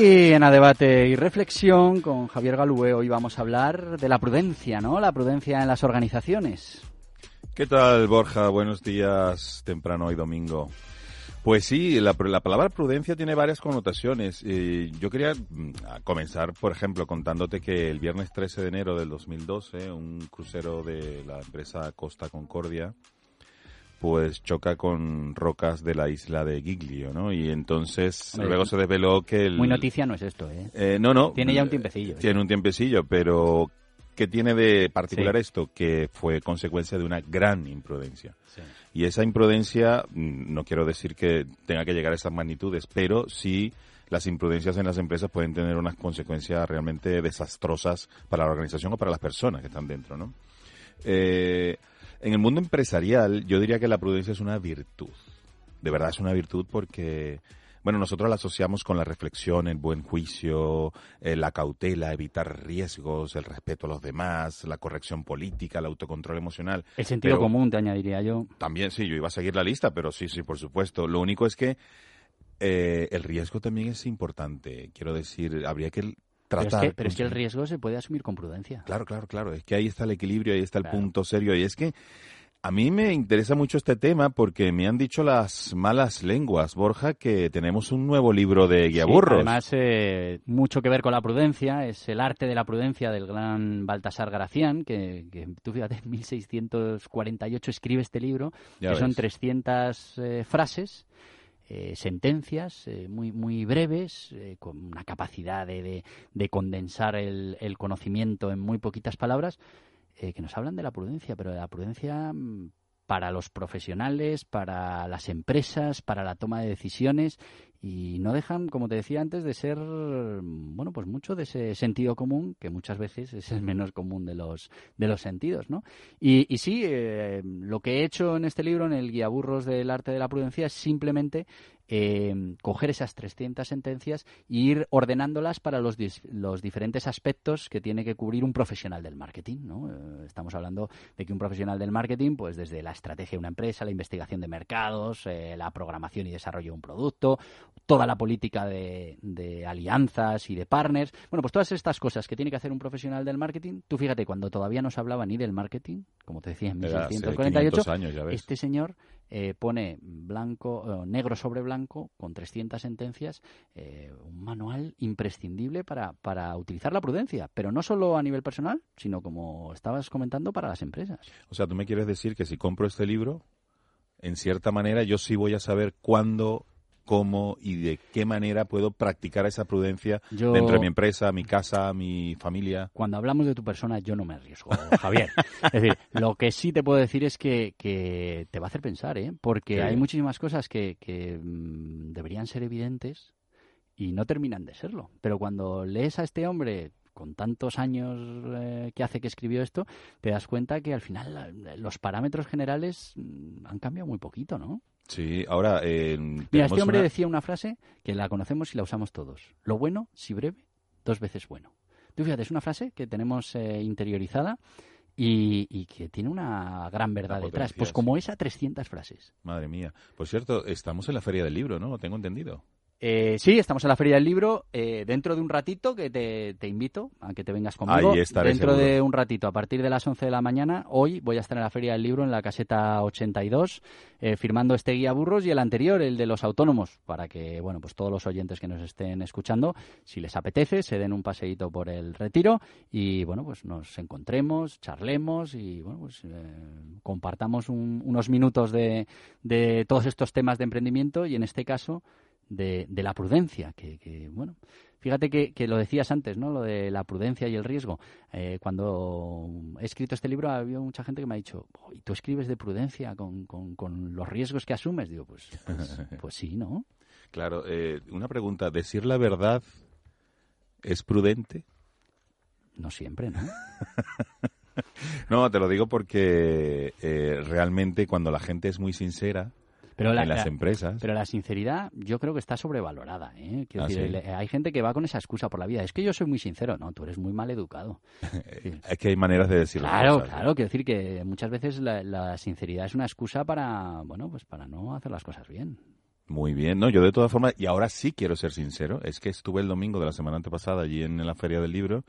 Y en a debate y reflexión con Javier Galúe hoy vamos a hablar de la prudencia, ¿no? La prudencia en las organizaciones. ¿Qué tal, Borja? Buenos días, temprano hoy domingo. Pues sí, la, palabra prudencia tiene varias connotaciones. yo quería mm, comenzar, por ejemplo, contándote que el viernes 13 de enero del 2012, un crucero de la empresa Costa Concordia, pues choca con rocas de la isla de Giglio, ¿no? Y entonces luego se desveló que el... Muy noticia no es esto, ¿eh? eh no, no. Tiene ya un tiempecillo. Tiene un tiempecillo, pero ¿qué tiene de particular esto? Que fue consecuencia de una gran imprudencia. Y esa imprudencia, mm, no quiero decir que tenga que llegar a esas magnitudes, pero sí las imprudencias en las empresas pueden tener unas consecuencias realmente desastrosas para la organización o para las personas que están dentro, ¿no? Eh, en el mundo empresarial, yo diría que la prudencia es una virtud. De verdad es una virtud porque, bueno, nosotros la asociamos con la reflexión, el buen juicio, eh, la cautela, evitar riesgos, el respeto a los demás, la corrección política, el autocontrol emocional. El sentido común, te añadiría yo. También, sí, yo iba a seguir la lista, pero sí, sí, por supuesto. Lo único es que eh, el riesgo también es importante. Quiero decir, habría que pero, es que, el riesgo se puede asumir con prudencia. Claro, claro, claro. Es que ahí está el equilibrio, ahí está el punto serio. Y es que a mí me interesa mucho este tema porque me han dicho las malas lenguas, Borja, que tenemos un nuevo libro de guiaburros. además, eh, mucho que ver con la prudencia. Es el arte de la prudencia del gran Baltasar Gracián, que, tú fíjate, en 1648 escribe este libro, que son 300 eh, frases eh, sentencias eh, muy, muy breves, eh, con una capacidad de, de, condensar el, el, conocimiento en muy poquitas palabras, que nos hablan de la prudencia, pero de la prudencia mm, para los profesionales, para las empresas, para la toma de decisiones y no dejan, como te decía antes, de ser, bueno, pues mucho de ese sentido común que muchas veces es el menos común de los de los sentidos, ¿no? Y, y sí, eh, lo que he hecho en este libro, en el guía burros del arte de la prudencia, es simplemente eh, coger esas 300 sentencias e ir ordenándolas para los, los diferentes aspectos que tiene que cubrir un profesional del marketing. ¿no? Eh, estamos hablando de que un profesional del marketing, pues desde la estrategia de una empresa, la investigación de mercados, eh, la programación y desarrollo de un producto, toda la política de, de, alianzas y de partners, bueno, pues todas estas cosas que tiene que hacer un profesional del marketing, tú fíjate, cuando todavía no se hablaba ni del marketing, como te decía en 1648, este señor eh, pone blanco, negro sobre blanco, con 300 sentencias, eh, un manual imprescindible para, para utilizar la prudencia, pero no solo a nivel personal, sino como estabas comentando, para las empresas. O sea, tú me quieres decir que si compro este libro, en cierta manera yo sí voy a saber cuándo cómo y de qué manera puedo practicar esa prudencia dentro de mi empresa, mi casa, mi familia. Cuando hablamos de tu persona, yo no me arriesgo, Javier. es decir, lo que sí te puedo decir es que, te va a hacer pensar, ¿eh? Porque hay muchísimas cosas que, mm, deberían ser evidentes y no terminan de serlo. Pero cuando lees a este hombre con tantos años eh, que hace que escribió esto, te das cuenta que al final los parámetros generales mm, han cambiado muy poquito, ¿no? Sí, ahora. Mira, este hombre decía una frase que la conocemos y la usamos todos. Lo bueno, si breve, dos veces bueno. Tú fíjate, es una frase que tenemos eh, interiorizada y, que tiene una gran verdad detrás. Pues como esa, 300 frases. Madre mía. Por cierto, estamos en la Feria del Libro, ¿no? Tengo entendido. Eh, sí, estamos en la Feria del Libro. Eh, dentro de un ratito, que te, invito a que te vengas conmigo. dentro de un ratito, a partir de las 11 de la mañana, hoy voy a estar en la Feria del Libro en la caseta 82, eh, firmando este guía burros y el anterior, el de los autónomos, para que, bueno, pues todos los oyentes que nos estén escuchando, si les apetece, se den un paseíto por el retiro y, bueno, pues nos encontremos, charlemos y, bueno, pues compartamos unos minutos de, de todos estos temas de emprendimiento y, en este caso, de, de la prudencia, que, bueno, fíjate que, que, lo decías antes, ¿no? Lo de la prudencia y el riesgo. Eh, cuando he escrito este libro, ha habido mucha gente que me ha dicho, ¿y tú escribes de prudencia con, con, los riesgos que asumes? Digo, pues, pues, pues sí, ¿no? Claro, eh, una pregunta, ¿decir la verdad es prudente? No siempre, ¿no? no, te lo digo porque eh, realmente cuando la gente es muy sincera, pero la, en las empresas. Pero la sinceridad yo creo que está sobrevalorada. ¿eh? Quiero ¿Ah, decir, hay gente que va con esa excusa por la vida. Es que yo soy muy sincero. No, tú eres muy mal educado. es que hay maneras de decirlo. Claro, claro. Quiero decir que muchas veces la, sinceridad es una excusa para, bueno, pues para no hacer las cosas bien. Muy bien, no, yo de todas formas, y ahora sí quiero ser sincero, es que estuve el domingo de la semana antepasada allí en, la Feria del Libro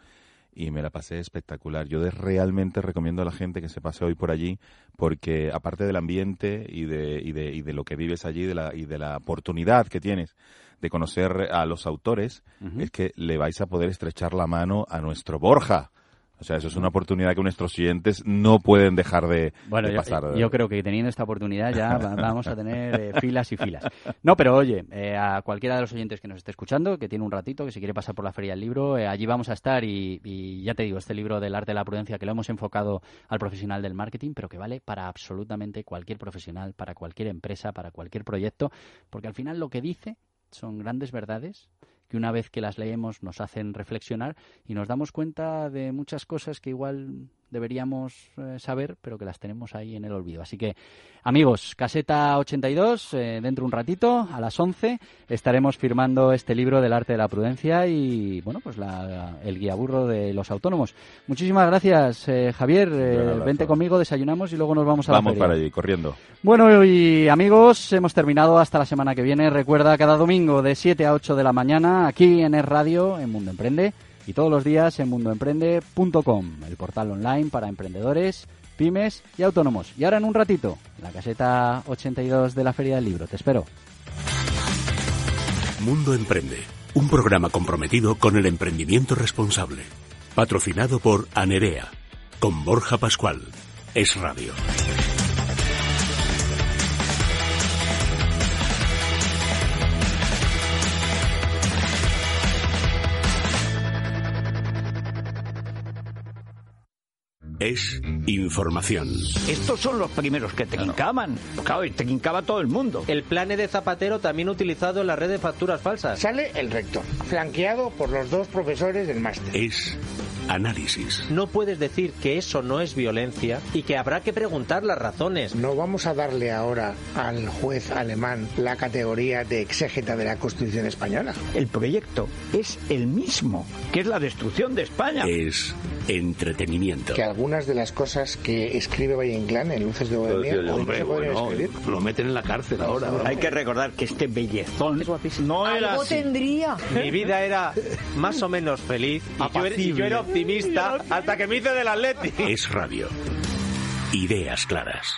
y me la pasé espectacular. Yo realmente recomiendo a la gente que se pase hoy por allí porque aparte del ambiente y de, y de, y de lo que vives allí de la, y de la oportunidad que tienes de conocer a los autores, es que le vais a poder estrechar la mano a nuestro Borja. O sea, eso es una oportunidad que nuestros siguientes no pueden dejar de, bueno, pasar. Yo, creo que teniendo esta oportunidad ya vamos a tener eh, filas y filas. No, pero oye, eh, a cualquiera de los oyentes que nos esté escuchando, que tiene un ratito, que si quiere pasar por la Feria del Libro, eh, allí vamos a estar y, y, ya te digo, este libro del arte de la prudencia que lo hemos enfocado al profesional del marketing, pero que vale para absolutamente cualquier profesional, para cualquier empresa, para cualquier proyecto, porque al final lo que dice son grandes verdades que una vez que las leemos nos hacen reflexionar y nos damos cuenta de muchas cosas que igual deberíamos eh, saber, pero que las tenemos ahí en el olvido. Así que, amigos, caseta 82, eh, dentro de un ratito, a las 11, estaremos firmando este libro del arte de la prudencia y, bueno, pues la, el guía burro de los autónomos. Muchísimas gracias, eh, Javier. vente conmigo, desayunamos y luego nos vamos a vamos para allí, corriendo. Bueno, y amigos, hemos terminado hasta la semana que viene. Recuerda, cada domingo de 7 a 8 de la mañana, aquí en el Radio, en Mundo Emprende y todos los días en mundoemprende.com, el portal online para emprendedores, pymes y autónomos. Y ahora en un ratito, la caseta 82 de la Feria del Libro. Te espero. Mundo Emprende, un programa comprometido con el emprendimiento responsable. Patrocinado por Anerea, con Borja Pascual. Es Radio. Es información. Estos son los primeros que te quincaban. Claro, te quincaba todo el mundo. El plan de Zapatero también utilizado en la red de facturas falsas. Sale el rector, flanqueado por los dos profesores del máster. Es análisis. No puedes decir que eso no es violencia y que habrá que preguntar las razones. No vamos a darle ahora al juez alemán la categoría de exégeta de la Constitución española. El proyecto es el mismo, que es la destrucción de España. Es entretenimiento. Que algunas de las cosas que escribe Valle Inclán en Luces de Bohemia Lo meten en la cárcel ahora. Hay que recordar que este bellezón no era Algo tendría. Mi vida era más o menos feliz y yo, era optimista hasta que me hice del Atleti. Es radio. Ideas claras.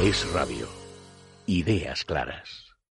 Es radio. Ideas claras.